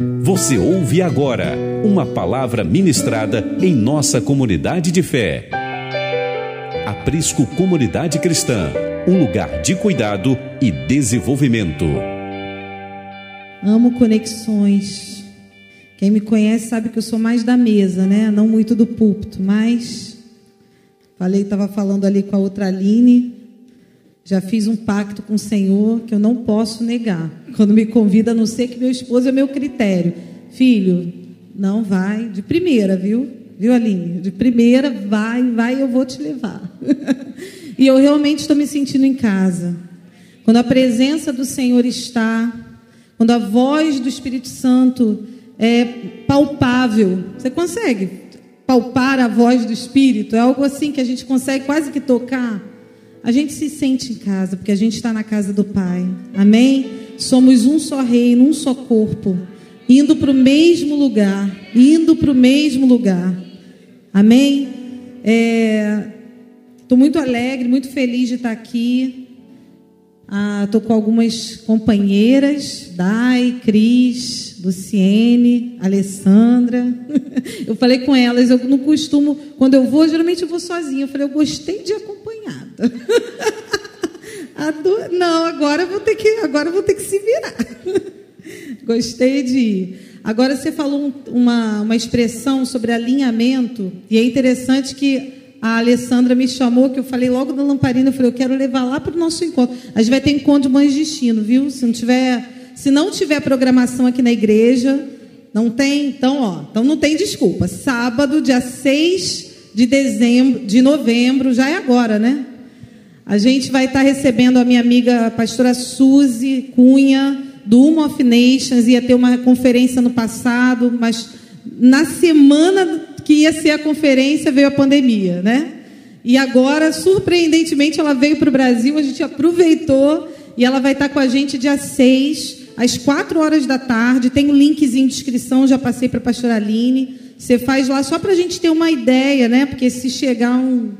Você ouve agora uma palavra ministrada em nossa comunidade de fé. Aprisco Comunidade Cristã, um lugar de cuidado e desenvolvimento. Amo conexões. Quem me conhece sabe que eu sou mais da mesa, né? Não muito do púlpito, mas falei, estava falando ali com a outra Aline. Já fiz um pacto com o Senhor que eu não posso negar. Quando me convida, a não ser que meu esposo é meu critério. Filho, não vai de primeira, viu? Viu, Aline? De primeira, vai, vai, eu vou te levar. e eu realmente estou me sentindo em casa. Quando a presença do Senhor está, quando a voz do Espírito Santo é palpável. Você consegue palpar a voz do Espírito? É algo assim que a gente consegue quase que tocar. A gente se sente em casa, porque a gente está na casa do Pai. Amém? Somos um só reino, um só corpo, indo para o mesmo lugar, indo para o mesmo lugar. Amém? Estou é, muito alegre, muito feliz de estar aqui. Estou ah, com algumas companheiras, Dai, Cris, Luciene, Alessandra. Eu falei com elas, eu não costumo, quando eu vou, geralmente eu vou sozinha. Eu falei, eu gostei de acompanhada. Não, agora eu vou ter que, agora vou ter que se virar. Gostei de ir. Agora você falou uma, uma expressão sobre alinhamento, e é interessante que a Alessandra me chamou, que eu falei logo da lamparina, eu falei, eu quero levar lá para o nosso encontro. A gente vai ter encontro de mães de destino, viu? Se não tiver, se não tiver programação aqui na igreja, não tem, então, ó, então não tem desculpa. Sábado, dia 6 de dezembro, de novembro, já é agora, né? A gente vai estar recebendo a minha amiga a pastora Suzy Cunha, do Uma of Nations, ia ter uma conferência no passado, mas na semana que ia ser a conferência, veio a pandemia, né? E agora, surpreendentemente, ela veio para o Brasil, a gente aproveitou e ela vai estar com a gente dia 6, às 4 horas da tarde. Tem um linkzinho de inscrição, já passei para a pastora Aline. Você faz lá só para a gente ter uma ideia, né? Porque se chegar um,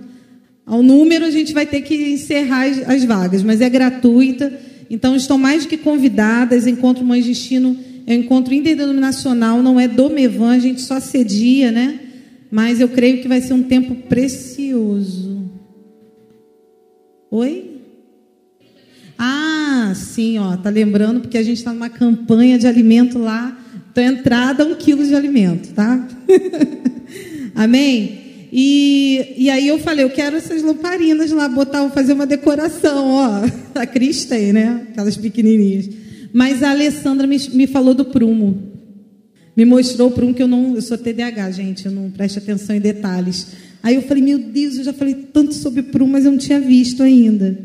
ao número, a gente vai ter que encerrar as, as vagas, mas é gratuita. Então, estão mais do que convidadas. Encontro Mães de Destino é um encontro interdenominacional, não é do Mevan, a gente só cedia, né? Mas eu creio que vai ser um tempo precioso. Oi? Ah, sim, ó, tá lembrando porque a gente está numa campanha de alimento lá. Então, entrada um quilo de alimento, tá? Amém? E, e aí eu falei, eu quero essas lamparinas lá, botar, fazer uma decoração, ó. A Cris tem, né? Aquelas pequenininhas. Mas a Alessandra me, me falou do prumo me mostrou por um que eu não, eu sou TDAH, gente, eu não presto atenção em detalhes. Aí eu falei, meu Deus, eu já falei tanto sobre prum, mas eu não tinha visto ainda.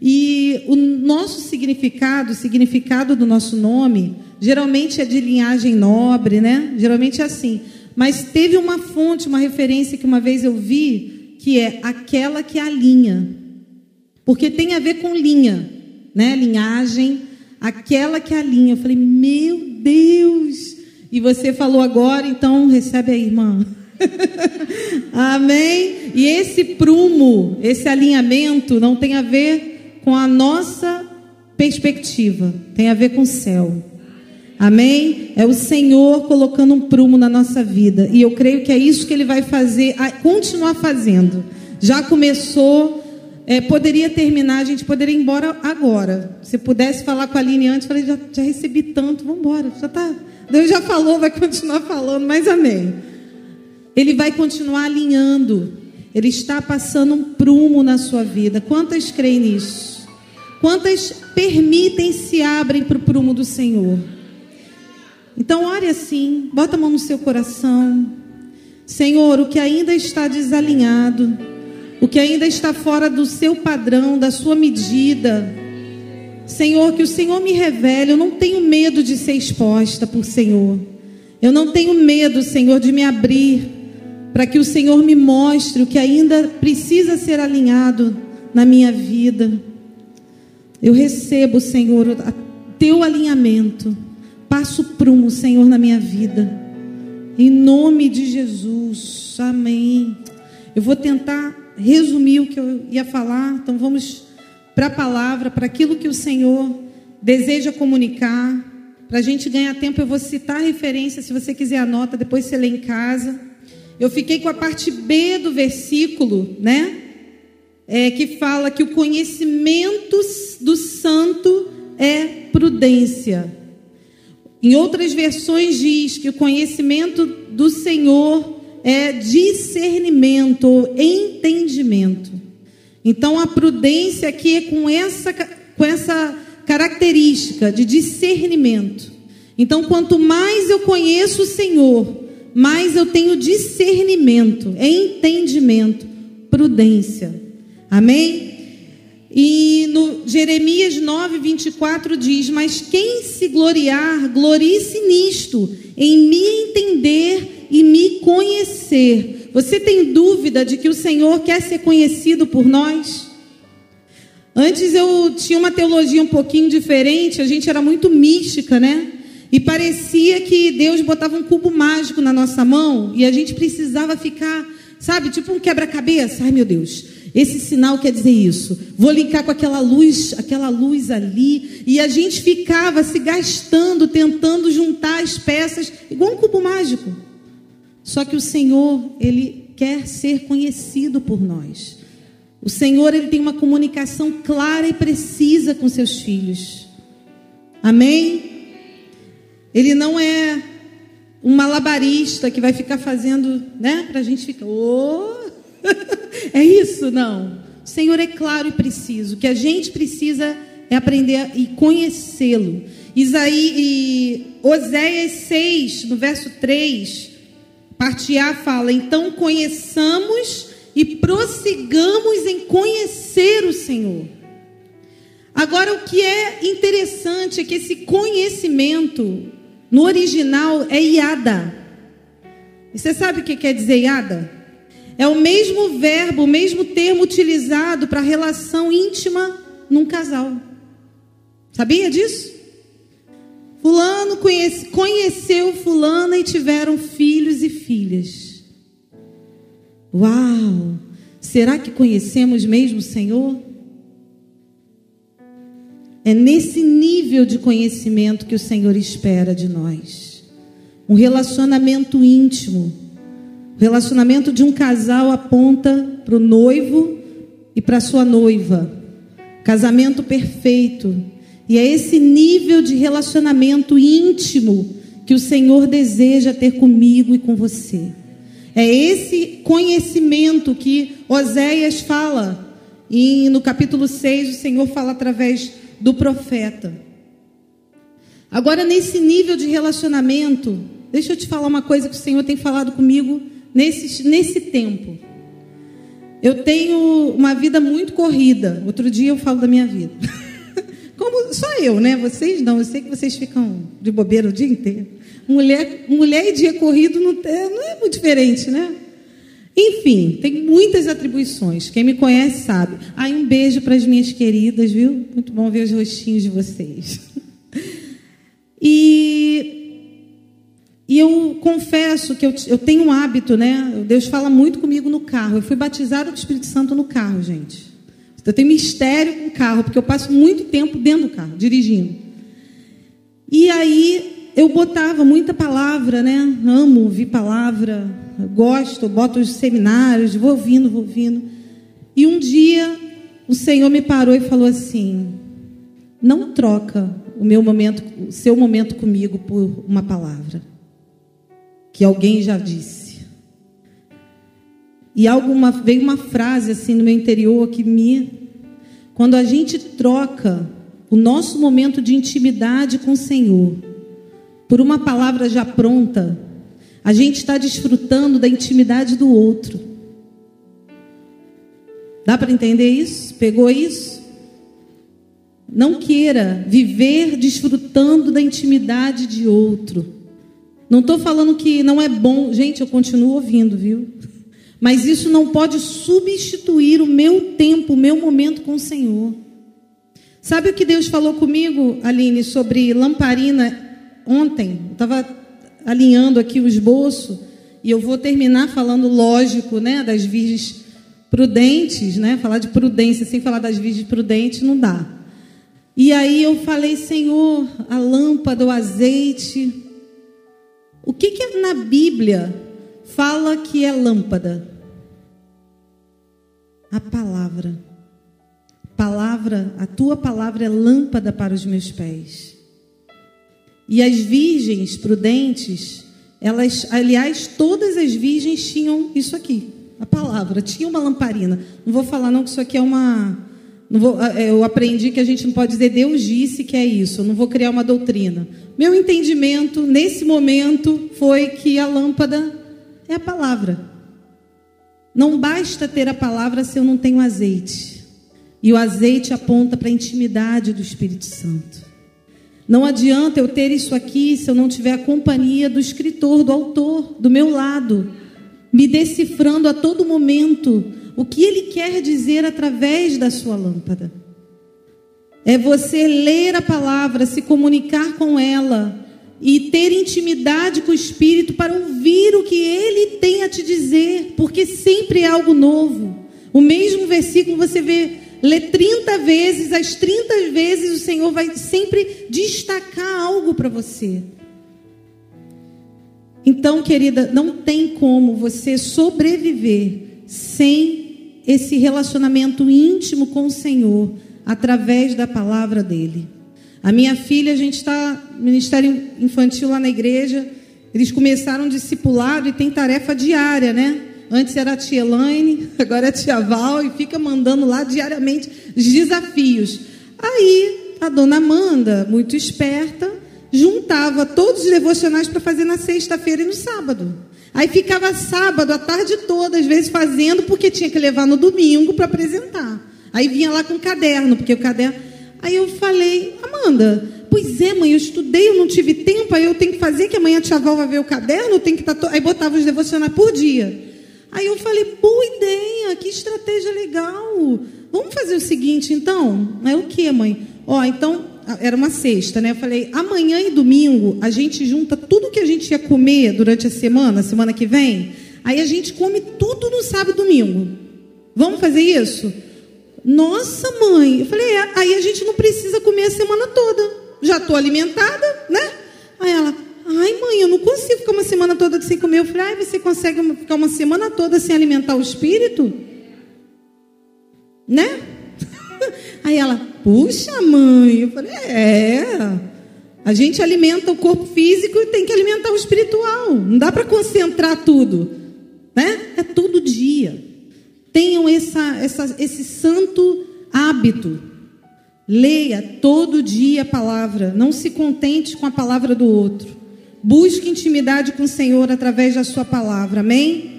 E o nosso significado, o significado do nosso nome, geralmente é de linhagem nobre, né? Geralmente é assim. Mas teve uma fonte, uma referência que uma vez eu vi, que é aquela que alinha. Porque tem a ver com linha, né? Linhagem, aquela que alinha. Eu falei, meu Deus! E você falou agora, então recebe aí, irmã. Amém? E esse prumo, esse alinhamento não tem a ver com a nossa perspectiva, tem a ver com o céu. Amém? É o Senhor colocando um prumo na nossa vida. E eu creio que é isso que Ele vai fazer, continuar fazendo. Já começou, é, poderia terminar, a gente poderia ir embora agora. Se pudesse falar com a Aline antes, falei, já, já recebi tanto, vamos embora, já está Deus já falou, vai continuar falando, mas amém. Ele vai continuar alinhando. Ele está passando um prumo na sua vida. Quantas creem nisso? Quantas permitem se abrem para o prumo do Senhor? Então, ore assim, bota a mão no seu coração. Senhor, o que ainda está desalinhado, o que ainda está fora do seu padrão, da sua medida, Senhor, que o Senhor me revele. Eu não tenho medo de ser exposta por Senhor. Eu não tenho medo, Senhor, de me abrir para que o Senhor me mostre o que ainda precisa ser alinhado na minha vida. Eu recebo, Senhor, teu alinhamento. Passo prumo, Senhor, na minha vida. Em nome de Jesus. Amém. Eu vou tentar resumir o que eu ia falar. Então vamos para a palavra, para aquilo que o Senhor deseja comunicar. para a gente ganhar tempo, eu vou citar referência, se você quiser anota, depois você lê em casa. Eu fiquei com a parte B do versículo, né? É, que fala que o conhecimento do santo é prudência. Em outras versões diz que o conhecimento do Senhor é discernimento ou entendimento. Então a prudência aqui é com essa, com essa característica de discernimento. Então, quanto mais eu conheço o Senhor, mais eu tenho discernimento, entendimento, prudência. Amém? E no Jeremias 9, 24 diz: Mas quem se gloriar, glorie-se nisto, em me entender e me conhecer. Você tem dúvida de que o Senhor quer ser conhecido por nós? Antes eu tinha uma teologia um pouquinho diferente, a gente era muito mística, né? E parecia que Deus botava um cubo mágico na nossa mão e a gente precisava ficar, sabe, tipo um quebra-cabeça. Ai, meu Deus, esse sinal quer dizer isso. Vou linkar com aquela luz, aquela luz ali. E a gente ficava se gastando, tentando juntar as peças, igual um cubo mágico. Só que o Senhor, Ele quer ser conhecido por nós. O Senhor ele tem uma comunicação clara e precisa com seus filhos. Amém? Ele não é um malabarista que vai ficar fazendo, né? Para a gente ficar, oh! é isso? Não. O Senhor é claro e preciso. O que a gente precisa é aprender e conhecê-lo. Isaí e Oséias 6, no verso 3, parte A fala: Então conheçamos e prossigamos em conhecer o Senhor. Agora, o que é interessante é que esse conhecimento, no original, é iada. E você sabe o que quer dizer iada? É o mesmo verbo, o mesmo termo utilizado para relação íntima num casal. Sabia disso? Fulano conhece, conheceu Fulana e tiveram filhos Uau! Será que conhecemos mesmo o Senhor? É nesse nível de conhecimento que o Senhor espera de nós. Um relacionamento íntimo. O relacionamento de um casal aponta para o noivo e para sua noiva. Casamento perfeito. E é esse nível de relacionamento íntimo que o Senhor deseja ter comigo e com você. É esse conhecimento que Oséias fala. E no capítulo 6, o Senhor fala através do profeta. Agora, nesse nível de relacionamento, deixa eu te falar uma coisa que o Senhor tem falado comigo nesse, nesse tempo. Eu tenho uma vida muito corrida. Outro dia eu falo da minha vida. Como só eu, né? Vocês não. Eu sei que vocês ficam de bobeira o dia inteiro. Mulher, mulher e dia corrido não, é, não é muito diferente, né? Enfim, tem muitas atribuições. Quem me conhece sabe. Aí um beijo para as minhas queridas, viu? Muito bom ver os rostinhos de vocês. E, e eu confesso que eu, eu tenho um hábito, né? Deus fala muito comigo no carro. Eu fui batizada com o Espírito Santo no carro, gente. Eu tenho mistério com o carro, porque eu passo muito tempo dentro do carro, dirigindo. E aí eu botava muita palavra, né? Amo ouvir palavra, gosto, boto os seminários, vou ouvindo, vou ouvindo. E um dia o Senhor me parou e falou assim: não troca o meu momento, o seu momento comigo por uma palavra que alguém já disse. E alguma veio uma frase assim no meu interior que me quando a gente troca o nosso momento de intimidade com o Senhor por uma palavra já pronta, a gente está desfrutando da intimidade do outro. Dá para entender isso? Pegou isso? Não queira viver desfrutando da intimidade de outro. Não estou falando que não é bom. Gente, eu continuo ouvindo, viu? Mas isso não pode substituir o meu tempo, o meu momento com o Senhor. Sabe o que Deus falou comigo, Aline, sobre lamparina ontem, eu estava alinhando aqui o esboço, e eu vou terminar falando, lógico, né, das virgens prudentes, né? Falar de prudência sem falar das virgens prudentes não dá. E aí eu falei, Senhor, a lâmpada, o azeite. O que que na Bíblia fala que é lâmpada? A palavra. Palavra, a tua palavra é lâmpada para os meus pés. E as virgens prudentes, elas, aliás, todas as virgens tinham isso aqui, a palavra, tinha uma lamparina. Não vou falar não que isso aqui é uma Vou, é, eu aprendi que a gente não pode dizer Deus disse que é isso. Eu não vou criar uma doutrina. Meu entendimento nesse momento foi que a lâmpada é a palavra. Não basta ter a palavra se eu não tenho azeite. E o azeite aponta para a intimidade do Espírito Santo. Não adianta eu ter isso aqui se eu não tiver a companhia do escritor, do autor, do meu lado, me decifrando a todo momento o que ele quer dizer através da sua lâmpada. É você ler a palavra, se comunicar com ela e ter intimidade com o Espírito para ouvir o que ele tem a te dizer, porque sempre é algo novo. O mesmo versículo você vê lê 30 vezes, as 30 vezes o Senhor vai sempre destacar algo para você. Então, querida, não tem como você sobreviver sem esse relacionamento íntimo com o Senhor através da palavra dele. A minha filha, a gente está ministério infantil lá na igreja, eles começaram discipulado e tem tarefa diária, né? Antes era a tia Elaine, agora é a tia Val, e fica mandando lá diariamente os desafios. Aí, a dona Amanda, muito esperta, juntava todos os devocionais para fazer na sexta-feira e no sábado. Aí ficava sábado, a tarde toda, às vezes fazendo, porque tinha que levar no domingo para apresentar. Aí vinha lá com o caderno, porque o caderno. Aí eu falei, Amanda, pois é, mãe, eu estudei, eu não tive tempo, aí eu tenho que fazer, que amanhã a tia Val vai ver o caderno, eu tenho que estar. Tá to... Aí botava os devocionais por dia. Aí eu falei, boa ideia, que estratégia legal. Vamos fazer o seguinte, então? É o que, mãe? Ó, então, era uma sexta, né? Eu falei, amanhã e domingo a gente junta tudo que a gente ia comer durante a semana, semana que vem. Aí a gente come tudo no sábado e domingo. Vamos fazer isso? Nossa, mãe. Eu falei, é, aí a gente não precisa comer a semana toda. Já estou alimentada, né? Aí ela, Ai, mãe, eu não consigo ficar uma semana toda sem comer. Eu falei, ai, você consegue ficar uma semana toda sem alimentar o espírito? Né? Aí ela, puxa, mãe. Eu falei, é. A gente alimenta o corpo físico e tem que alimentar o espiritual. Não dá para concentrar tudo. Né? É todo dia. Tenham essa, essa, esse santo hábito. Leia todo dia a palavra. Não se contente com a palavra do outro. Busque intimidade com o Senhor através da sua palavra. Amém?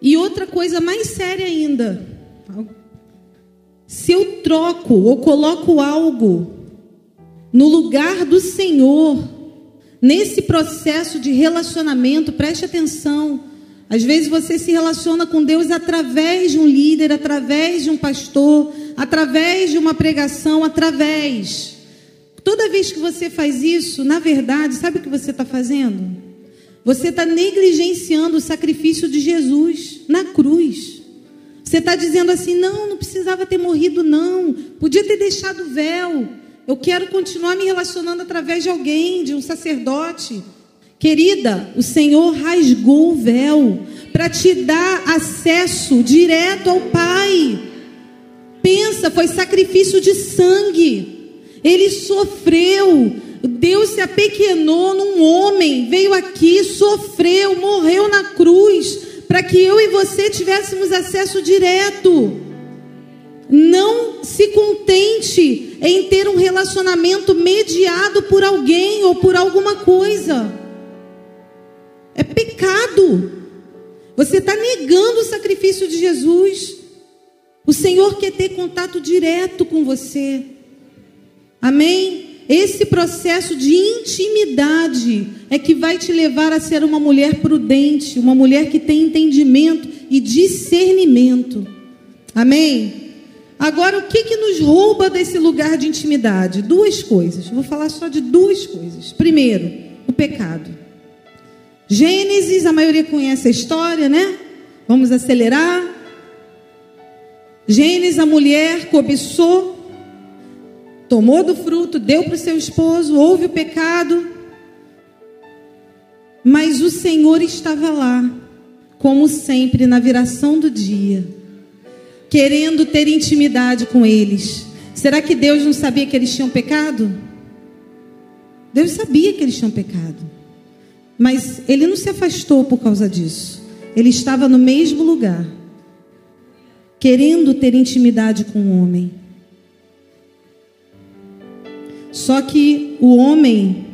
E outra coisa mais séria ainda. Se eu troco ou coloco algo no lugar do Senhor, nesse processo de relacionamento, preste atenção. Às vezes você se relaciona com Deus através de um líder, através de um pastor, através de uma pregação, através. Toda vez que você faz isso, na verdade, sabe o que você está fazendo? Você está negligenciando o sacrifício de Jesus na cruz. Você está dizendo assim: não, não precisava ter morrido, não. Podia ter deixado o véu. Eu quero continuar me relacionando através de alguém, de um sacerdote. Querida, o Senhor rasgou o véu para te dar acesso direto ao Pai. Pensa, foi sacrifício de sangue. Ele sofreu. Deus se apequenou num homem, veio aqui, sofreu, morreu na cruz, para que eu e você tivéssemos acesso direto. Não se contente em ter um relacionamento mediado por alguém ou por alguma coisa. É pecado. Você está negando o sacrifício de Jesus. O Senhor quer ter contato direto com você. Amém? Esse processo de intimidade é que vai te levar a ser uma mulher prudente, uma mulher que tem entendimento e discernimento. Amém? Agora, o que, que nos rouba desse lugar de intimidade? Duas coisas. Vou falar só de duas coisas. Primeiro, o pecado. Gênesis, a maioria conhece a história, né? Vamos acelerar. Gênesis, a mulher cobiçou tomou do fruto, deu para o seu esposo, houve o pecado. Mas o Senhor estava lá, como sempre, na viração do dia, querendo ter intimidade com eles. Será que Deus não sabia que eles tinham pecado? Deus sabia que eles tinham pecado. Mas ele não se afastou por causa disso. Ele estava no mesmo lugar, querendo ter intimidade com o homem. Só que o homem,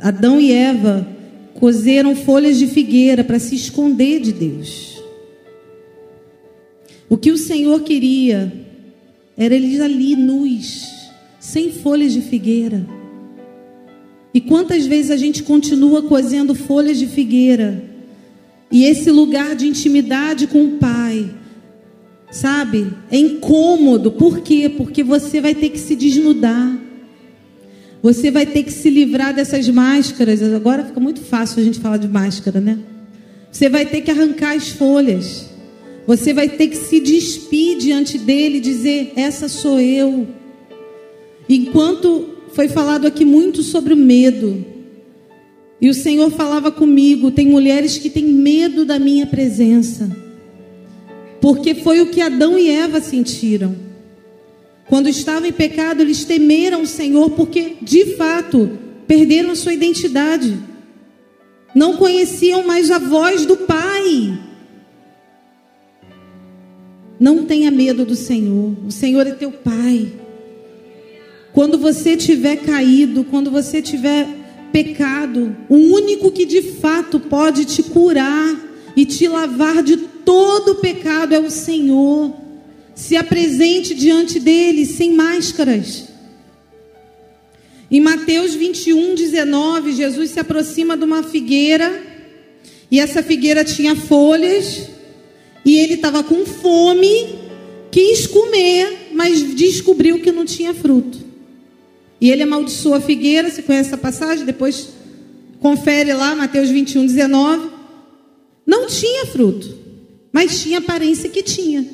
Adão e Eva, cozeram folhas de figueira para se esconder de Deus. O que o Senhor queria era eles ali nus, sem folhas de figueira. E quantas vezes a gente continua cozendo folhas de figueira e esse lugar de intimidade com o Pai, sabe? É incômodo. Por quê? Porque você vai ter que se desnudar. Você vai ter que se livrar dessas máscaras. Agora fica muito fácil a gente falar de máscara, né? Você vai ter que arrancar as folhas. Você vai ter que se despir diante dele e dizer: Essa sou eu. Enquanto foi falado aqui muito sobre o medo. E o Senhor falava comigo: tem mulheres que têm medo da minha presença, porque foi o que Adão e Eva sentiram. Quando estavam em pecado, eles temeram o Senhor, porque de fato perderam a sua identidade, não conheciam mais a voz do Pai. Não tenha medo do Senhor, o Senhor é teu Pai. Quando você tiver caído, quando você tiver pecado, o único que de fato pode te curar e te lavar de todo o pecado é o Senhor. Se apresente diante dele sem máscaras. Em Mateus 21, 19, Jesus se aproxima de uma figueira, e essa figueira tinha folhas, e ele estava com fome, quis comer, mas descobriu que não tinha fruto. E ele amaldiçoou a figueira, você conhece essa passagem? Depois confere lá, Mateus 21, 19. Não tinha fruto, mas tinha aparência que tinha.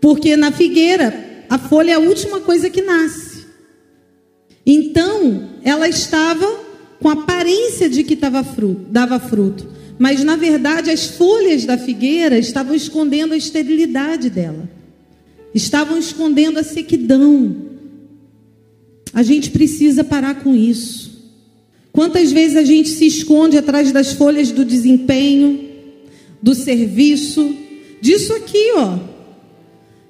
Porque na figueira, a folha é a última coisa que nasce. Então, ela estava com aparência de que dava fruto, dava fruto. Mas, na verdade, as folhas da figueira estavam escondendo a esterilidade dela. Estavam escondendo a sequidão. A gente precisa parar com isso. Quantas vezes a gente se esconde atrás das folhas do desempenho, do serviço, disso aqui, ó.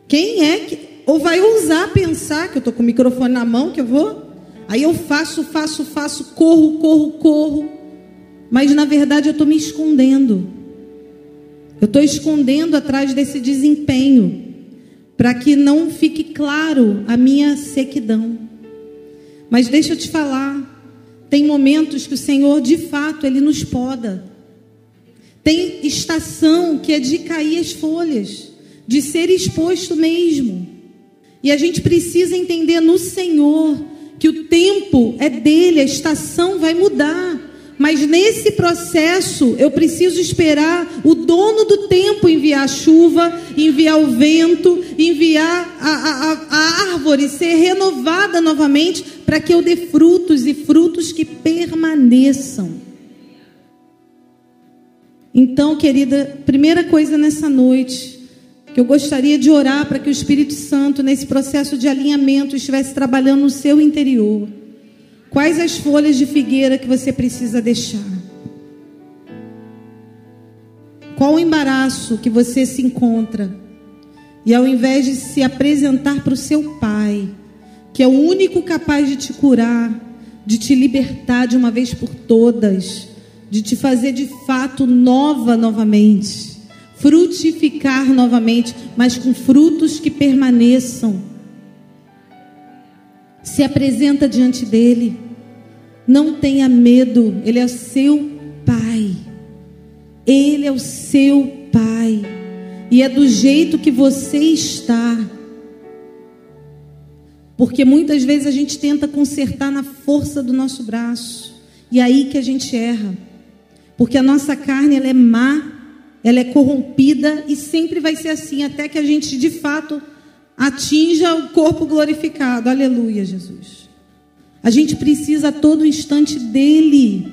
Quem é que ou vai ousar pensar que eu tô com o microfone na mão que eu vou? Aí eu faço, faço, faço, corro, corro, corro. Mas na verdade eu estou me escondendo. Eu estou escondendo atrás desse desempenho, para que não fique claro a minha sequidão. Mas deixa eu te falar, tem momentos que o Senhor, de fato, ele nos poda. Tem estação que é de cair as folhas, de ser exposto mesmo. E a gente precisa entender no Senhor que o tempo é dele, a estação vai mudar. Mas nesse processo eu preciso esperar o dono do tempo enviar a chuva, enviar o vento, enviar a, a, a árvore ser renovada novamente para que eu dê frutos e frutos que permaneçam. Então, querida, primeira coisa nessa noite, que eu gostaria de orar para que o Espírito Santo, nesse processo de alinhamento, estivesse trabalhando no seu interior. Quais as folhas de figueira que você precisa deixar? Qual o embaraço que você se encontra? E ao invés de se apresentar para o seu pai, que é o único capaz de te curar, de te libertar de uma vez por todas, de te fazer de fato nova novamente, frutificar novamente, mas com frutos que permaneçam. Se apresenta diante dele. Não tenha medo, Ele é o seu Pai. Ele é o seu Pai. E é do jeito que você está. Porque muitas vezes a gente tenta consertar na força do nosso braço. E aí que a gente erra. Porque a nossa carne ela é má, ela é corrompida e sempre vai ser assim, até que a gente de fato atinja o corpo glorificado. Aleluia, Jesus. A gente precisa a todo instante dele.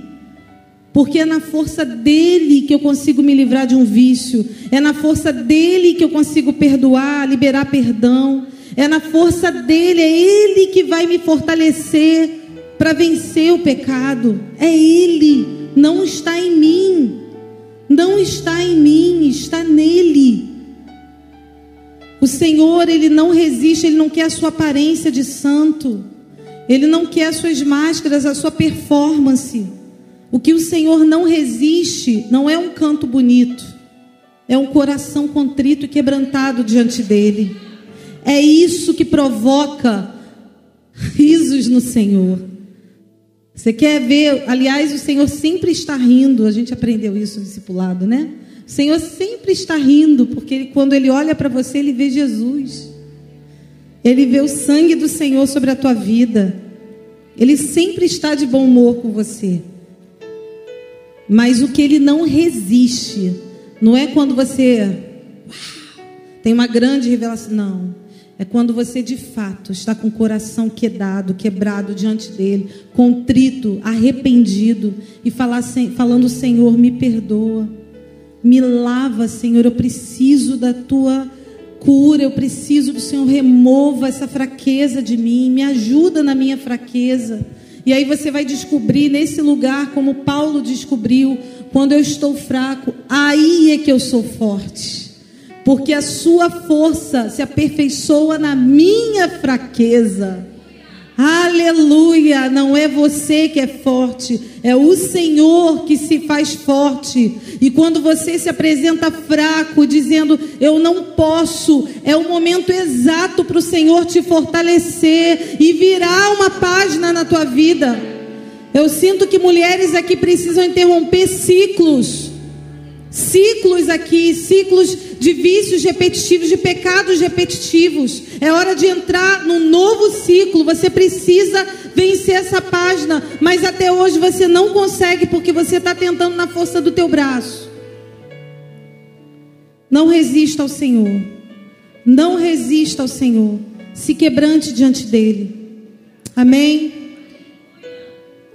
Porque é na força dele que eu consigo me livrar de um vício, é na força dele que eu consigo perdoar, liberar perdão, é na força dele, é ele que vai me fortalecer para vencer o pecado. É ele, não está em mim. Não está em mim, está nele. O Senhor, ele não resiste, ele não quer a sua aparência de santo. Ele não quer as suas máscaras, a sua performance. O que o Senhor não resiste não é um canto bonito, é um coração contrito e quebrantado diante dele. É isso que provoca risos no Senhor. Você quer ver, aliás, o Senhor sempre está rindo, a gente aprendeu isso discipulado, né? O Senhor sempre está rindo, porque quando ele olha para você, ele vê Jesus. Ele vê o sangue do Senhor sobre a tua vida. Ele sempre está de bom humor com você. Mas o que ele não resiste, não é quando você tem uma grande revelação, não. É quando você de fato está com o coração quedado, quebrado diante dele, contrito, arrependido e falar, falando: Senhor, me perdoa, me lava, Senhor, eu preciso da tua cura, eu preciso do Senhor, remova essa fraqueza de mim, me ajuda na minha fraqueza. E aí você vai descobrir nesse lugar, como Paulo descobriu, quando eu estou fraco, aí é que eu sou forte. Porque a sua força se aperfeiçoa na minha fraqueza. Aleluia! Não é você que é forte, é o Senhor que se faz forte. E quando você se apresenta fraco, dizendo eu não posso, é o momento exato para o Senhor te fortalecer e virar uma página na tua vida. Eu sinto que mulheres aqui precisam interromper ciclos. Ciclos aqui, ciclos de vícios repetitivos, de pecados repetitivos. É hora de entrar num novo ciclo. Você precisa vencer essa página, mas até hoje você não consegue porque você está tentando na força do teu braço. Não resista ao Senhor. Não resista ao Senhor. Se quebrante diante dele. Amém.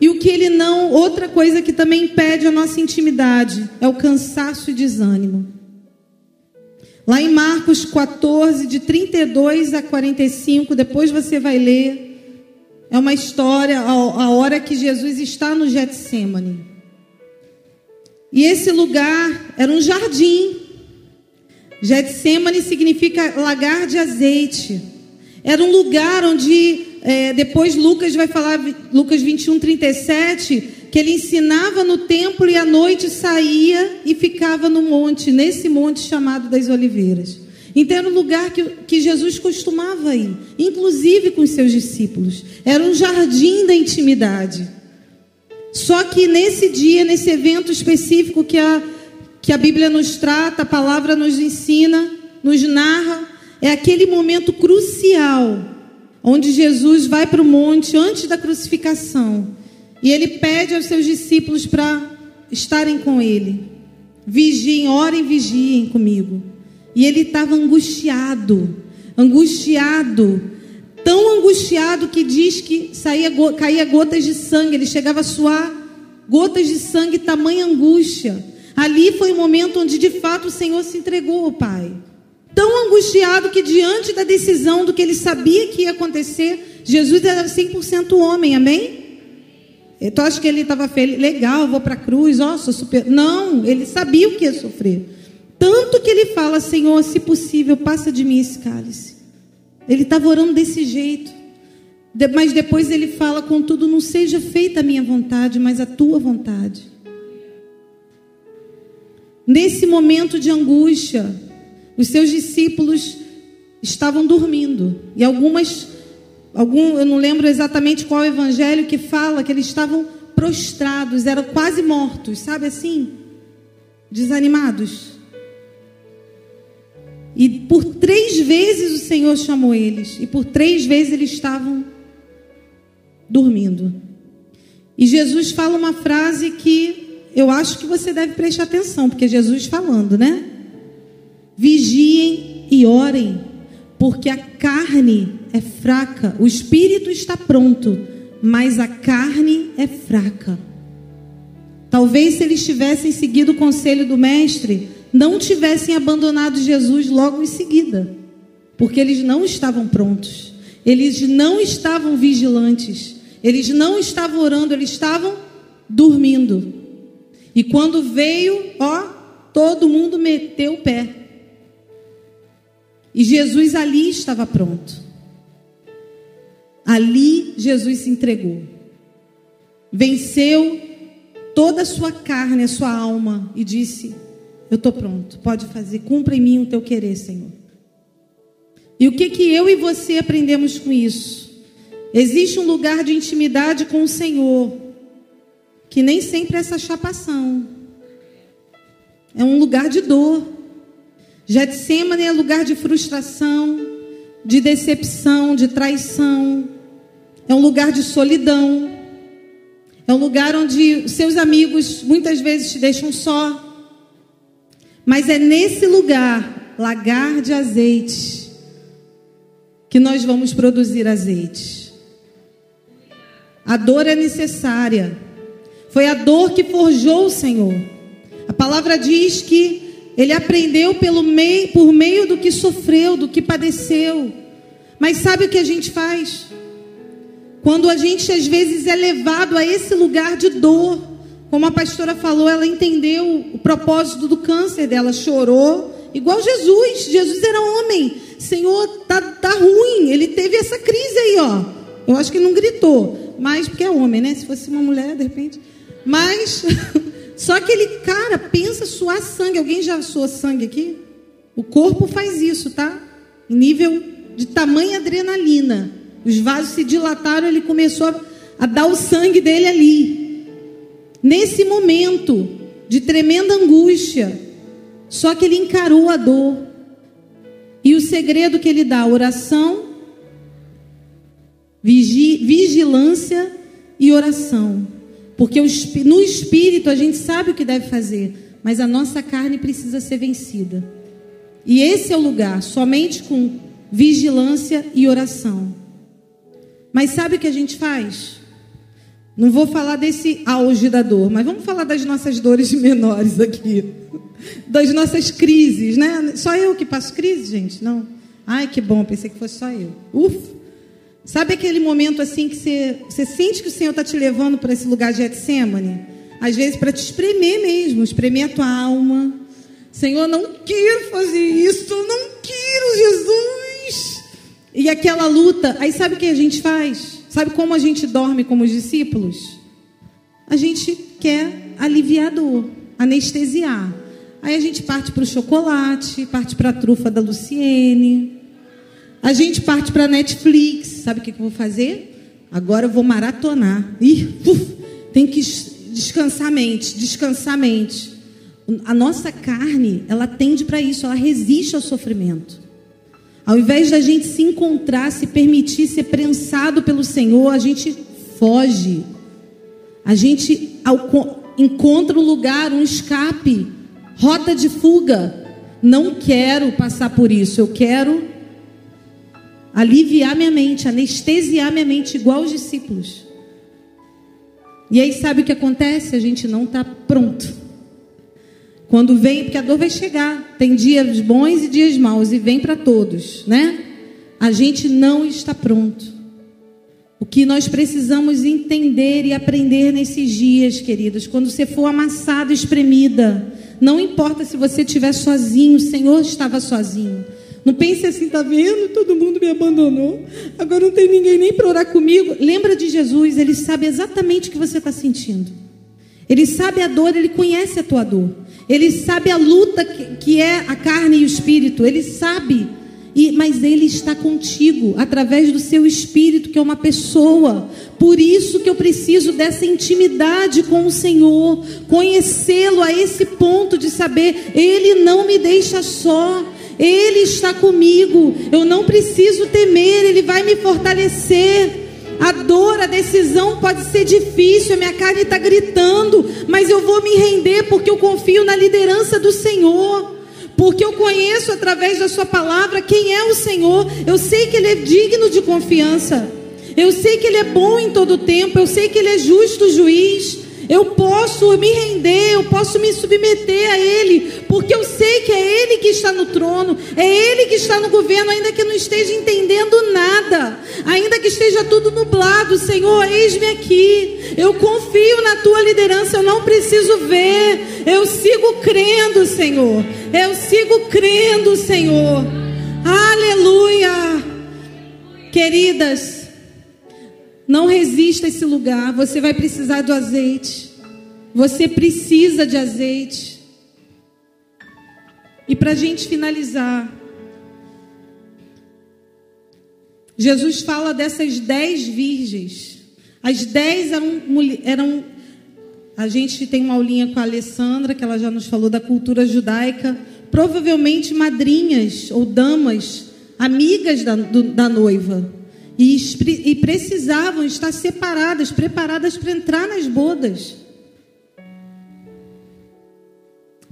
E o que ele não, outra coisa que também impede a nossa intimidade é o cansaço e desânimo. Lá em Marcos 14, de 32 a 45, depois você vai ler. É uma história, a, hora que Jesus está no Getsemane. E esse lugar era um jardim. Getsemane significa lagar de azeite. Era um lugar onde é, depois Lucas vai falar, Lucas 21, 37, que ele ensinava no templo e à noite saía e ficava no monte, nesse monte chamado das Oliveiras. Então era um lugar que, que Jesus costumava ir, inclusive com os seus discípulos. Era um jardim da intimidade. Só que nesse dia, nesse evento específico que a, que a Bíblia nos trata, a palavra nos ensina, nos narra, é aquele momento crucial onde Jesus vai para o monte antes da crucificação e ele pede aos seus discípulos para estarem com ele. Vigiem, orem, vigiem comigo. E ele estava angustiado, angustiado, tão angustiado que diz que saía, caía gotas de sangue, ele chegava a suar gotas de sangue, tamanha angústia. Ali foi o momento onde de fato o Senhor se entregou ao Pai tão angustiado que diante da decisão do que ele sabia que ia acontecer, Jesus era 100% homem, amém? Tu acha que ele estava feliz? Legal, vou para a cruz, ó, sou super. Não, ele sabia o que ia sofrer. Tanto que ele fala, Senhor, se possível, passa de mim esse cálice. Ele estava orando desse jeito. Mas depois ele fala, contudo, não seja feita a minha vontade, mas a tua vontade. Nesse momento de angústia, os seus discípulos estavam dormindo. E algumas, algum, eu não lembro exatamente qual evangelho que fala que eles estavam prostrados, eram quase mortos, sabe assim? Desanimados. E por três vezes o Senhor chamou eles, e por três vezes eles estavam dormindo. E Jesus fala uma frase que eu acho que você deve prestar atenção, porque é Jesus falando, né? Vigiem e orem, Porque a carne é fraca, o espírito está pronto, mas a carne é fraca. Talvez se eles tivessem seguido o conselho do mestre, não tivessem abandonado Jesus logo em seguida, porque eles não estavam prontos, eles não estavam vigilantes, eles não estavam orando, eles estavam dormindo. E quando veio, ó, todo mundo meteu o pé. E Jesus ali estava pronto. Ali Jesus se entregou. Venceu toda a sua carne, a sua alma e disse: Eu estou pronto, pode fazer, cumpra em mim o teu querer, Senhor. E o que, que eu e você aprendemos com isso? Existe um lugar de intimidade com o Senhor, que nem sempre é essa chapação. É um lugar de dor. Getsemane é lugar de frustração, de decepção, de traição. É um lugar de solidão. É um lugar onde seus amigos muitas vezes te deixam só. Mas é nesse lugar, lagar de azeite, que nós vamos produzir azeite. A dor é necessária. Foi a dor que forjou o Senhor. A palavra diz que ele aprendeu pelo meio, por meio do que sofreu, do que padeceu. Mas sabe o que a gente faz? Quando a gente às vezes é levado a esse lugar de dor, como a pastora falou, ela entendeu o propósito do câncer dela, chorou, igual Jesus. Jesus era homem. Senhor, tá, tá ruim. Ele teve essa crise aí, ó. Eu acho que não gritou, mas porque é homem, né? Se fosse uma mulher, de repente. Mas, só que ele, cara, pensa suar sangue. Alguém já suou sangue aqui? O corpo faz isso, tá? Em nível de tamanha adrenalina. Os vasos se dilataram, ele começou a, a dar o sangue dele ali. Nesse momento de tremenda angústia, só que ele encarou a dor. E o segredo que ele dá, oração, vigi, vigilância e oração. Porque no espírito a gente sabe o que deve fazer, mas a nossa carne precisa ser vencida. E esse é o lugar, somente com vigilância e oração. Mas sabe o que a gente faz? Não vou falar desse auge da dor, mas vamos falar das nossas dores menores aqui. Das nossas crises, né? Só eu que passo crise, gente? Não. Ai, que bom, pensei que fosse só eu. Ufa! Sabe aquele momento assim que você, você sente que o Senhor está te levando para esse lugar de Getsemane? Às vezes para te espremer mesmo, espremer a tua alma. Senhor, não quero fazer isso, não quero, Jesus. E aquela luta, aí sabe o que a gente faz? Sabe como a gente dorme como os discípulos? A gente quer aliviar a dor, anestesiar. Aí a gente parte para o chocolate, parte para a trufa da Luciene, a gente parte para Netflix. Sabe o que eu vou fazer? Agora eu vou maratonar. Ih, uf, tem que descansar a mente, descansar a mente. A nossa carne, ela tende para isso, ela resiste ao sofrimento. Ao invés da gente se encontrar, se permitir ser prensado pelo Senhor, a gente foge. A gente encontra um lugar, um escape, rota de fuga. Não quero passar por isso, eu quero aliviar minha mente, anestesiar minha mente, igual os discípulos. E aí, sabe o que acontece? A gente não está pronto. Quando vem, porque a dor vai chegar, tem dias bons e dias maus, e vem para todos, né? A gente não está pronto. O que nós precisamos entender e aprender nesses dias, queridos, quando você for amassado, espremida, não importa se você estiver sozinho, o Senhor estava sozinho. Não pense assim, tá vendo? Todo mundo me abandonou. Agora não tem ninguém nem para orar comigo. Lembra de Jesus, ele sabe exatamente o que você está sentindo. Ele sabe a dor, ele conhece a tua dor. Ele sabe a luta que, que é a carne e o espírito. Ele sabe. E, mas Ele está contigo através do seu espírito, que é uma pessoa. Por isso que eu preciso dessa intimidade com o Senhor, conhecê-lo a esse ponto de saber, Ele não me deixa só. Ele está comigo. Eu não preciso temer, Ele vai me fortalecer. A dor, a decisão pode ser difícil, a minha carne está gritando, mas eu vou me render porque eu confio na liderança do Senhor. porque eu conheço através da Sua palavra quem é o Senhor. Eu sei que Ele é digno de confiança. Eu sei que Ele é bom em todo tempo. Eu sei que Ele é justo juiz. Eu posso me render, eu posso me submeter a Ele, porque eu sei que é Ele que está no trono, é Ele que está no governo, ainda que eu não esteja entendendo nada, ainda que esteja tudo nublado. Senhor, eis-me aqui. Eu confio na tua liderança, eu não preciso ver, eu sigo crendo, Senhor. Eu sigo crendo, Senhor. Aleluia. Queridas, não resista a esse lugar. Você vai precisar do azeite. Você precisa de azeite. E para a gente finalizar, Jesus fala dessas dez virgens. As dez eram, eram. A gente tem uma aulinha com a Alessandra, que ela já nos falou da cultura judaica. Provavelmente madrinhas ou damas, amigas da, do, da noiva e, e precisavam estar separadas, preparadas para entrar nas bodas.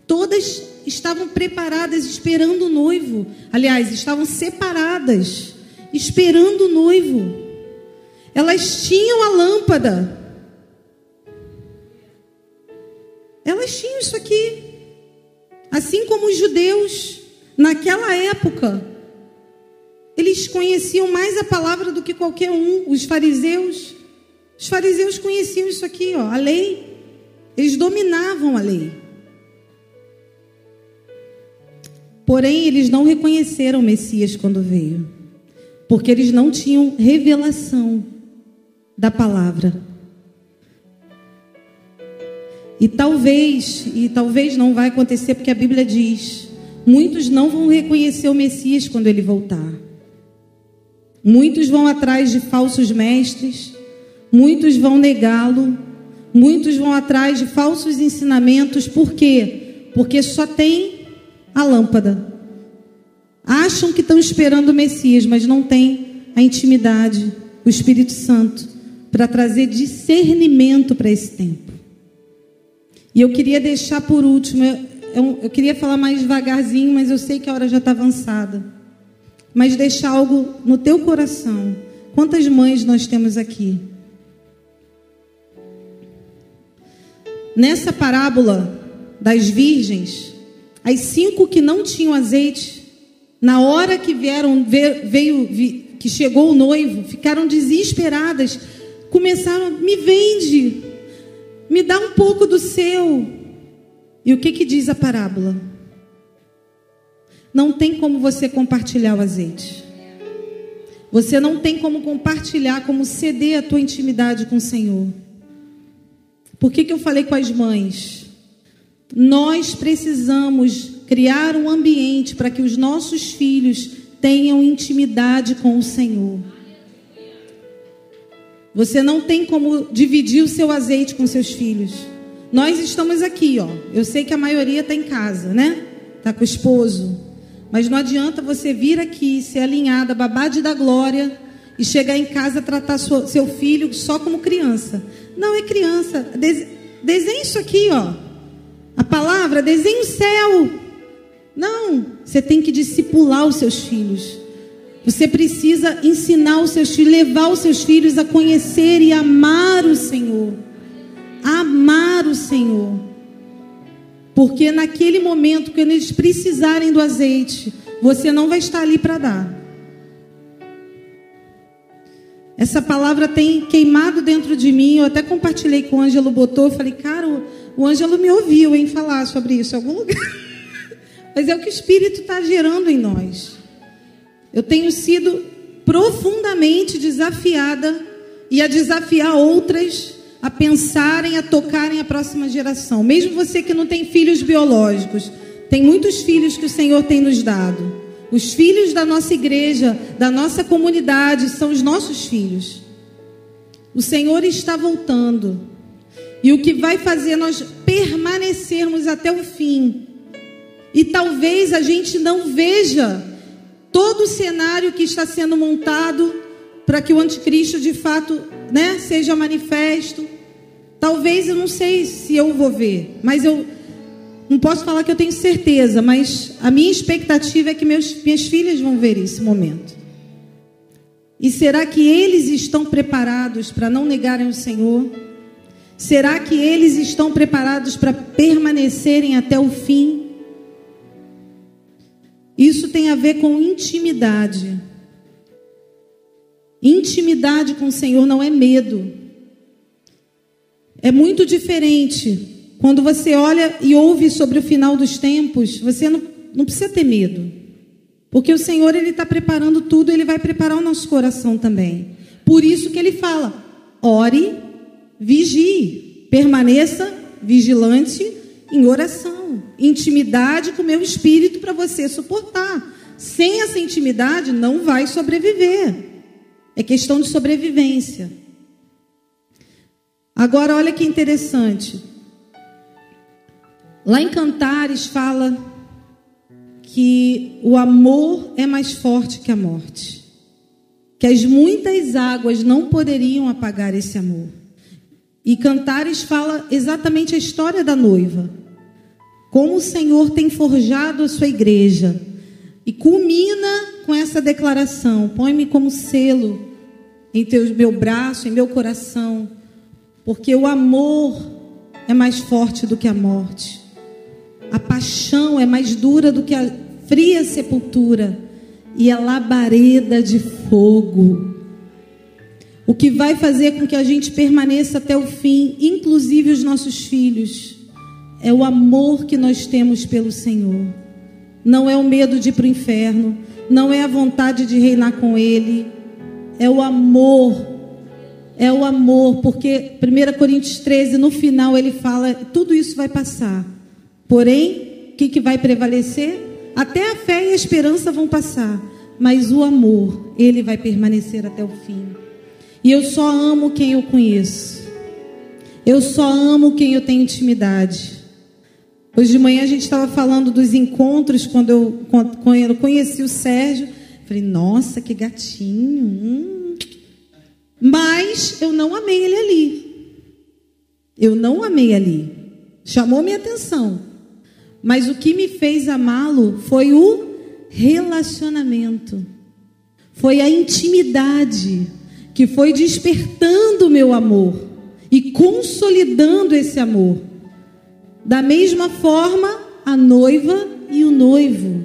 Todas estavam preparadas, esperando o noivo. Aliás, estavam separadas, esperando o noivo. Elas tinham a lâmpada. Elas tinham isso aqui. Assim como os judeus, naquela época, eles conheciam mais a palavra do que qualquer um, os fariseus. Os fariseus conheciam isso aqui, ó, a lei. Eles dominavam a lei. Porém, eles não reconheceram o Messias quando veio, porque eles não tinham revelação da palavra. E talvez, e talvez não vai acontecer porque a Bíblia diz, muitos não vão reconhecer o Messias quando ele voltar. Muitos vão atrás de falsos mestres, muitos vão negá-lo, muitos vão atrás de falsos ensinamentos, por quê? Porque só tem a lâmpada. Acham que estão esperando o Messias, mas não tem a intimidade, o Espírito Santo, para trazer discernimento para esse tempo. E eu queria deixar por último, eu, eu, eu queria falar mais devagarzinho, mas eu sei que a hora já está avançada mas deixar algo no teu coração. Quantas mães nós temos aqui? Nessa parábola das virgens, as cinco que não tinham azeite, na hora que vieram veio que chegou o noivo, ficaram desesperadas, começaram, me vende, me dá um pouco do seu. E o que que diz a parábola? Não tem como você compartilhar o azeite. Você não tem como compartilhar, como ceder a tua intimidade com o Senhor. Por que, que eu falei com as mães? Nós precisamos criar um ambiente para que os nossos filhos tenham intimidade com o Senhor. Você não tem como dividir o seu azeite com seus filhos. Nós estamos aqui, ó. Eu sei que a maioria está em casa, né? Está com o esposo, mas não adianta você vir aqui, ser alinhada, babade da glória e chegar em casa tratar seu filho só como criança. Não é criança. Desenhe isso aqui, ó. A palavra, desenhe o céu. Não, você tem que discipular os seus filhos. Você precisa ensinar os seus filhos, levar os seus filhos a conhecer e amar o Senhor. Amar o Senhor. Porque naquele momento que eles precisarem do azeite, você não vai estar ali para dar. Essa palavra tem queimado dentro de mim. Eu até compartilhei com o Ângelo Botou. Falei, cara, o Ângelo me ouviu em falar sobre isso em algum lugar. Mas é o que o Espírito está gerando em nós. Eu tenho sido profundamente desafiada e a desafiar outras a pensarem, a tocarem a próxima geração. Mesmo você que não tem filhos biológicos, tem muitos filhos que o Senhor tem nos dado. Os filhos da nossa igreja, da nossa comunidade, são os nossos filhos. O Senhor está voltando. E o que vai fazer nós permanecermos até o fim. E talvez a gente não veja todo o cenário que está sendo montado para que o anticristo de fato né, seja manifesto. Talvez eu não sei se eu vou ver, mas eu não posso falar que eu tenho certeza, mas a minha expectativa é que meus, minhas filhas vão ver esse momento. E será que eles estão preparados para não negarem o Senhor? Será que eles estão preparados para permanecerem até o fim? Isso tem a ver com intimidade. Intimidade com o Senhor não é medo. É muito diferente. Quando você olha e ouve sobre o final dos tempos, você não, não precisa ter medo. Porque o Senhor ele está preparando tudo, ele vai preparar o nosso coração também. Por isso que ele fala: ore, vigie, permaneça vigilante em oração, intimidade com o meu espírito para você suportar. Sem essa intimidade não vai sobreviver. É questão de sobrevivência. Agora olha que interessante. Lá em Cantares fala que o amor é mais forte que a morte. Que as muitas águas não poderiam apagar esse amor. E Cantares fala exatamente a história da noiva. Como o Senhor tem forjado a sua igreja. E culmina com essa declaração: põe-me como selo em teu, meu braço, em meu coração, porque o amor é mais forte do que a morte. A paixão é mais dura do que a fria sepultura e a labareda de fogo. O que vai fazer com que a gente permaneça até o fim, inclusive os nossos filhos, é o amor que nós temos pelo Senhor. Não é o medo de ir para o inferno, não é a vontade de reinar com Ele, é o amor. É o amor, porque 1 Coríntios 13, no final, ele fala: tudo isso vai passar Porém, o que, que vai prevalecer? Até a fé e a esperança vão passar, mas o amor, ele vai permanecer até o fim. E eu só amo quem eu conheço. Eu só amo quem eu tenho intimidade. Hoje de manhã a gente estava falando dos encontros quando eu, quando eu conheci o Sérgio. Falei, nossa, que gatinho. Hum. Mas eu não amei ele ali. Eu não amei ali. Chamou minha atenção. Mas o que me fez amá-lo foi o relacionamento, foi a intimidade que foi despertando o meu amor e consolidando esse amor. Da mesma forma, a noiva e o noivo.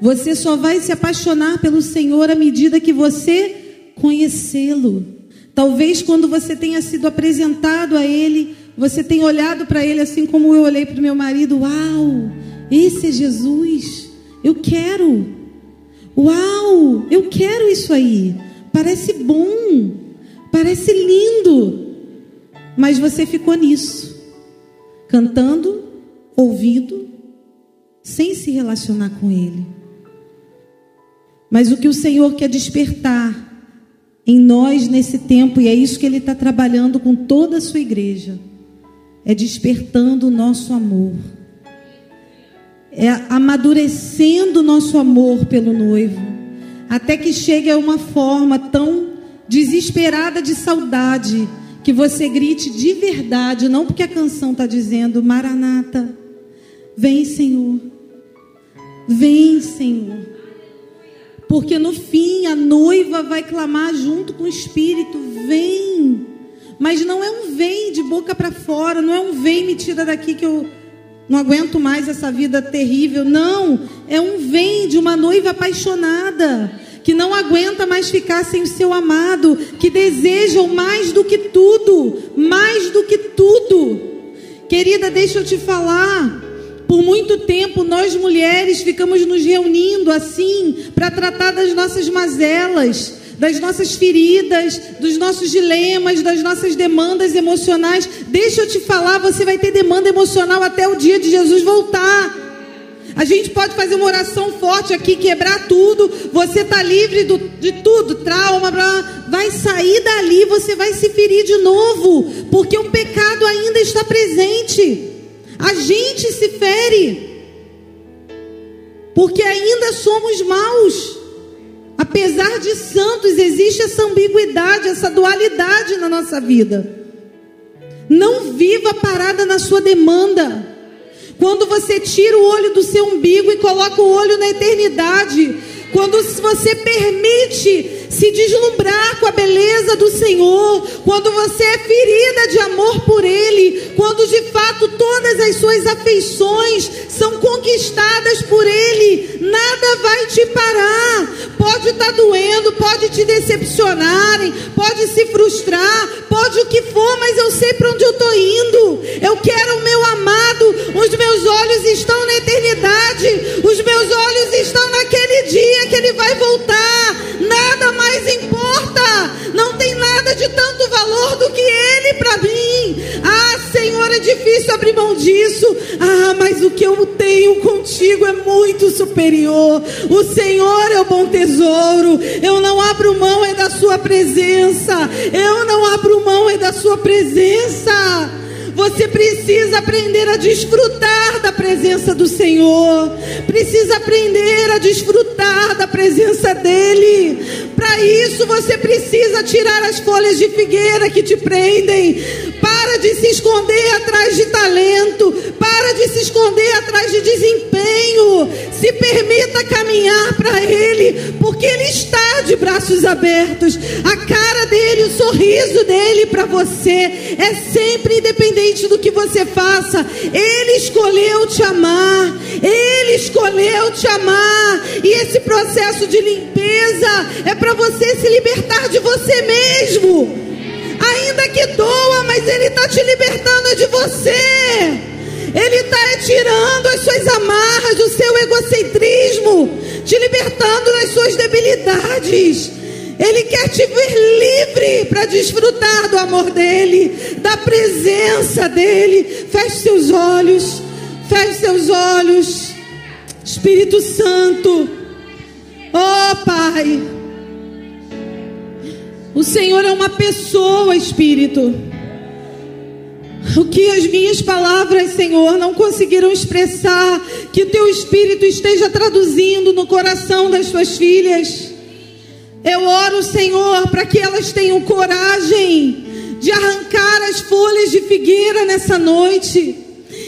Você só vai se apaixonar pelo Senhor à medida que você conhecê-lo. Talvez quando você tenha sido apresentado a Ele, você tem olhado para ele assim como eu olhei para o meu marido. Uau, esse é Jesus. Eu quero. Uau, eu quero isso aí. Parece bom. Parece lindo. Mas você ficou nisso. Cantando, ouvindo, sem se relacionar com ele. Mas o que o Senhor quer despertar em nós nesse tempo, e é isso que Ele está trabalhando com toda a sua igreja. É despertando o nosso amor, é amadurecendo o nosso amor pelo noivo, até que chegue a uma forma tão desesperada de saudade que você grite de verdade, não porque a canção está dizendo Maranata, vem Senhor, vem Senhor. Porque no fim a noiva vai clamar junto com o Espírito: vem. Mas não é um vem de boca para fora, não é um vem me tira daqui que eu não aguento mais essa vida terrível. Não, é um vem de uma noiva apaixonada, que não aguenta mais ficar sem o seu amado, que desejam mais do que tudo, mais do que tudo. Querida, deixa eu te falar. Por muito tempo nós mulheres ficamos nos reunindo assim para tratar das nossas mazelas das nossas feridas, dos nossos dilemas, das nossas demandas emocionais. Deixa eu te falar, você vai ter demanda emocional até o dia de Jesus voltar. A gente pode fazer uma oração forte aqui, quebrar tudo. Você está livre do, de tudo, trauma, blá, vai sair dali, você vai se ferir de novo, porque o pecado ainda está presente. A gente se fere, porque ainda somos maus. Apesar de santos, existe essa ambiguidade, essa dualidade na nossa vida. Não viva parada na sua demanda. Quando você tira o olho do seu umbigo e coloca o olho na eternidade. Quando você permite se deslumbrar com a beleza do Senhor, quando você é ferida de amor por Ele, quando de fato todas as suas afeições são conquistadas por Ele, nada vai te parar. Pode estar tá doendo, pode te decepcionarem, pode se frustrar, pode o que for, mas eu sei para onde eu estou indo. Eu quero o meu amado, os meus olhos estão na eternidade, os meus olhos estão naquele dia que Ele vai voltar. Nada mais mais importa. Não tem nada de tanto valor do que Ele para mim. Ah, Senhor, é difícil abrir mão disso. Ah, mas o que eu tenho contigo é muito superior. O Senhor é o bom tesouro. Eu não abro mão é da Sua presença. Eu não abro mão é da Sua presença. Você precisa aprender a desfrutar da presença do Senhor. Precisa aprender a desfrutar da presença dEle. Para isso você precisa tirar as folhas de figueira que te prendem. Para de se esconder atrás de talento. Para de se esconder atrás de desempenho. Se permita caminhar para Ele, porque Ele está de braços abertos. A cara dele, o sorriso dele para você é sempre independente do que você faça, Ele escolheu te amar, Ele escolheu te amar, e esse processo de limpeza é para você se libertar de você mesmo, que doa, mas Ele está te libertando de você. Ele está tirando as suas amarras, o seu egocentrismo, te libertando das suas debilidades. Ele quer te ver livre para desfrutar do amor dele, da presença dele. Feche seus olhos, feche seus olhos. Espírito Santo, oh Pai, o Senhor é uma pessoa, Espírito. O que as minhas palavras, Senhor, não conseguiram expressar, que o teu Espírito esteja traduzindo no coração das tuas filhas. Eu oro, Senhor, para que elas tenham coragem de arrancar as folhas de figueira nessa noite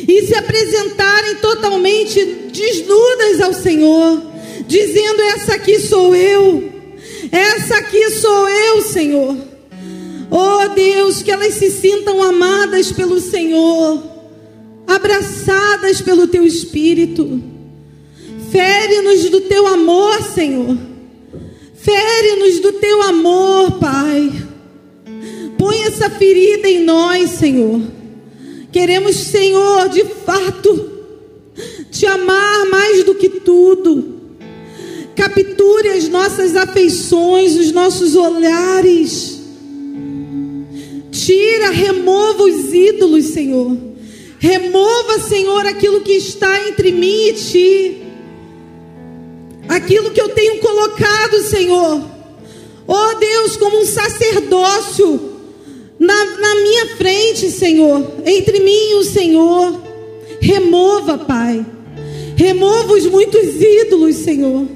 e se apresentarem totalmente desnudas ao Senhor, dizendo: Essa aqui sou eu, essa aqui sou eu, Senhor. Oh Deus, que elas se sintam amadas pelo Senhor, abraçadas pelo Teu Espírito. Fere-nos do Teu amor, Senhor. Fere-nos do teu amor, Pai. Põe essa ferida em nós, Senhor. Queremos, Senhor, de fato, te amar mais do que tudo. Capture as nossas afeições, os nossos olhares. Tira, remova os ídolos, Senhor. Remova, Senhor, aquilo que está entre mim e ti aquilo que eu tenho colocado, Senhor. Oh Deus, como um sacerdócio na, na minha frente, Senhor, entre mim e o Senhor. Remova, Pai. Remova os muitos ídolos, Senhor.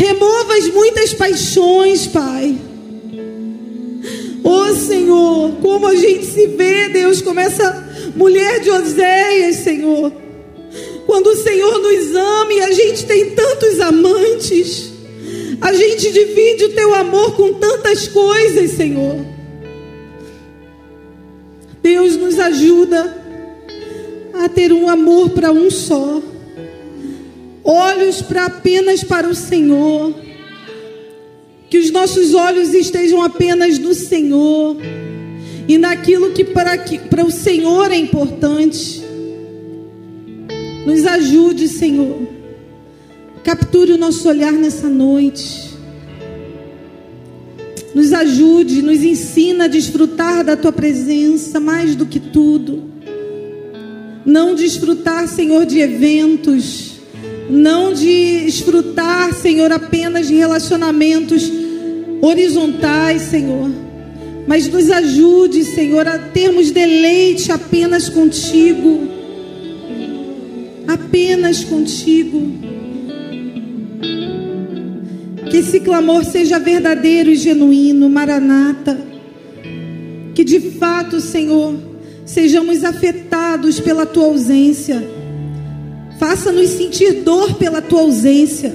Remova as muitas paixões, Pai. Oh Senhor, como a gente se vê, Deus, como essa mulher de Oséias, Senhor quando o Senhor nos ama e a gente tem tantos amantes, a gente divide o teu amor com tantas coisas, Senhor. Deus nos ajuda a ter um amor para um só, olhos para apenas para o Senhor, que os nossos olhos estejam apenas no Senhor e naquilo que para, que, para o Senhor é importante. Nos ajude, Senhor. Capture o nosso olhar nessa noite. Nos ajude, nos ensina a desfrutar da tua presença mais do que tudo. Não desfrutar, Senhor, de eventos. Não desfrutar, Senhor, apenas de relacionamentos horizontais, Senhor. Mas nos ajude, Senhor, a termos deleite apenas contigo apenas contigo. Que esse clamor seja verdadeiro e genuíno, Maranata. Que de fato, Senhor, sejamos afetados pela tua ausência. Faça-nos sentir dor pela tua ausência.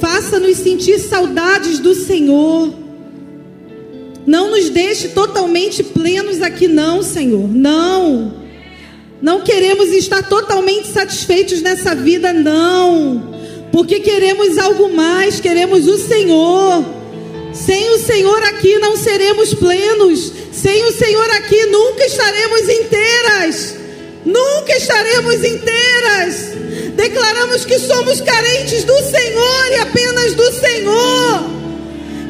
Faça-nos sentir saudades do Senhor. Não nos deixe totalmente plenos aqui, não, Senhor. Não. Não queremos estar totalmente satisfeitos nessa vida, não. Porque queremos algo mais, queremos o Senhor. Sem o Senhor aqui não seremos plenos. Sem o Senhor aqui nunca estaremos inteiras. Nunca estaremos inteiras. Declaramos que somos carentes do Senhor e apenas do Senhor.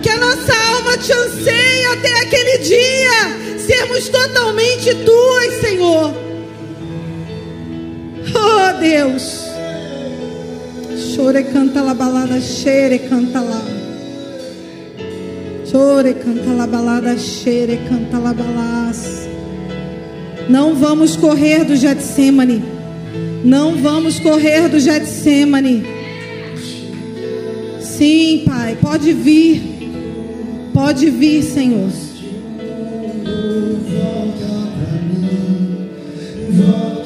Que a nossa alma te anseia até aquele dia sermos totalmente tuas, Senhor. Oh Deus. Chore canta la balada, xere canta lá. Chore canta la balada, xere canta la balas. Não vamos correr do Getsemane. Não vamos correr do Getsemane. Sim, Pai, pode vir. Pode vir, Senhor. Volta pra mim. Volta